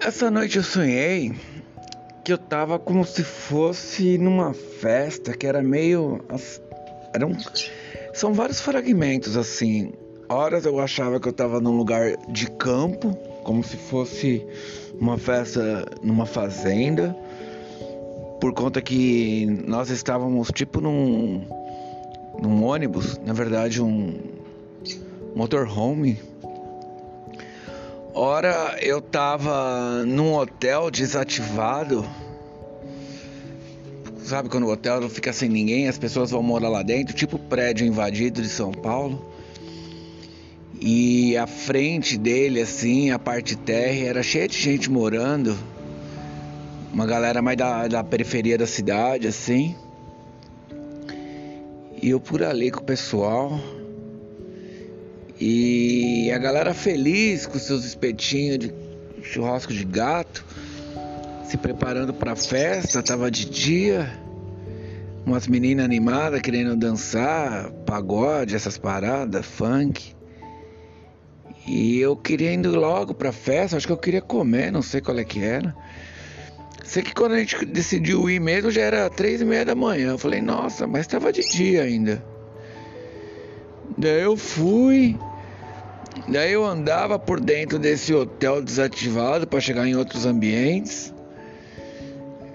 Essa noite eu sonhei que eu tava como se fosse numa festa que era meio. Eram, são vários fragmentos assim. Horas eu achava que eu tava num lugar de campo, como se fosse uma festa numa fazenda, por conta que nós estávamos tipo num, num ônibus, na verdade um motorhome Ora, eu tava num hotel desativado. Sabe quando o hotel fica sem ninguém, as pessoas vão morar lá dentro, tipo prédio invadido de São Paulo. E a frente dele, assim, a parte terra, era cheia de gente morando. Uma galera mais da, da periferia da cidade, assim. E eu por ali com o pessoal. E a galera feliz com seus espetinhos de churrasco de gato, se preparando para a festa, tava de dia. Umas meninas animadas querendo dançar, pagode, essas paradas, funk. E eu queria indo logo pra festa, acho que eu queria comer, não sei qual é que era. Sei que quando a gente decidiu ir mesmo já era três e meia da manhã. Eu falei, nossa, mas tava de dia ainda. Daí eu fui, Daí eu andava por dentro desse hotel desativado para chegar em outros ambientes.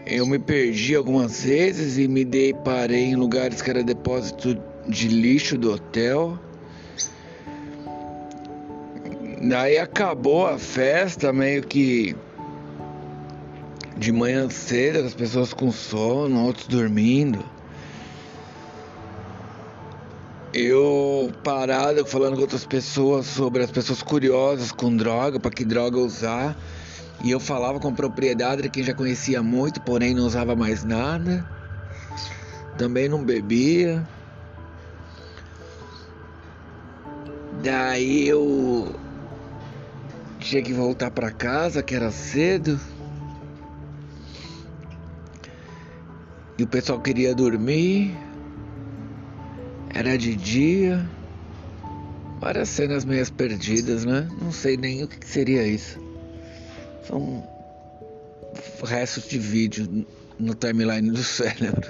Eu me perdi algumas vezes e me deparei em lugares que era depósito de lixo do hotel. Daí acabou a festa meio que de manhã cedo, as pessoas com sono, outros dormindo. Eu parado falando com outras pessoas sobre as pessoas curiosas com droga, para que droga usar. E eu falava com propriedade de quem já conhecia muito, porém não usava mais nada. Também não bebia. Daí eu tinha que voltar para casa, que era cedo. E o pessoal queria dormir. Era de dia. Várias cenas meias perdidas, né? Não sei nem o que seria isso. São restos de vídeo no timeline do cérebro.